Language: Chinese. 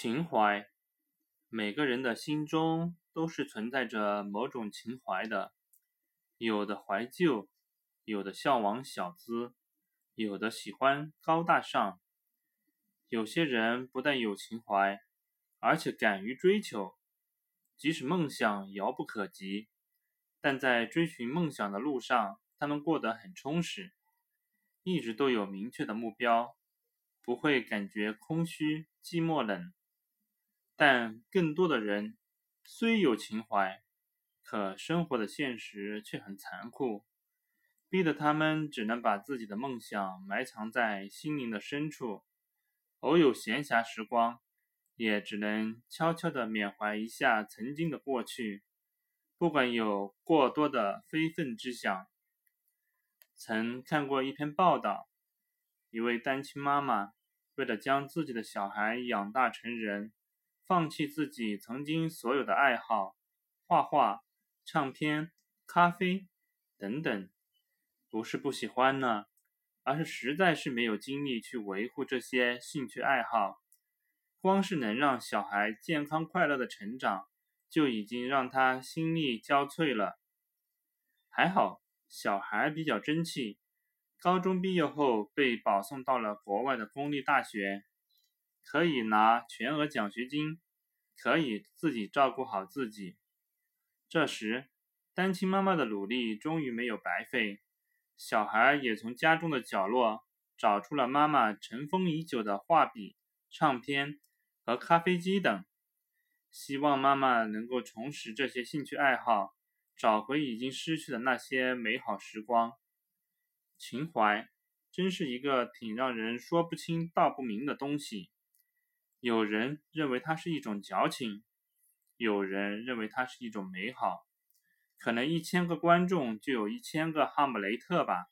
情怀，每个人的心中都是存在着某种情怀的，有的怀旧，有的向往小资，有的喜欢高大上。有些人不但有情怀，而且敢于追求，即使梦想遥不可及，但在追寻梦想的路上，他们过得很充实，一直都有明确的目标，不会感觉空虚、寂寞、冷。但更多的人虽有情怀，可生活的现实却很残酷，逼得他们只能把自己的梦想埋藏在心灵的深处。偶有闲暇时光，也只能悄悄地缅怀一下曾经的过去，不管有过多的非分之想。曾看过一篇报道，一位单亲妈妈为了将自己的小孩养大成人。放弃自己曾经所有的爱好，画画、唱片、咖啡等等，不是不喜欢呢，而是实在是没有精力去维护这些兴趣爱好。光是能让小孩健康快乐的成长，就已经让他心力交瘁了。还好，小孩比较争气，高中毕业后被保送到了国外的公立大学。可以拿全额奖学金，可以自己照顾好自己。这时，单亲妈妈的努力终于没有白费，小孩也从家中的角落找出了妈妈尘封已久的画笔、唱片和咖啡机等，希望妈妈能够重拾这些兴趣爱好，找回已经失去的那些美好时光。情怀真是一个挺让人说不清道不明的东西。有人认为它是一种矫情，有人认为它是一种美好，可能一千个观众就有一千个哈姆雷特吧。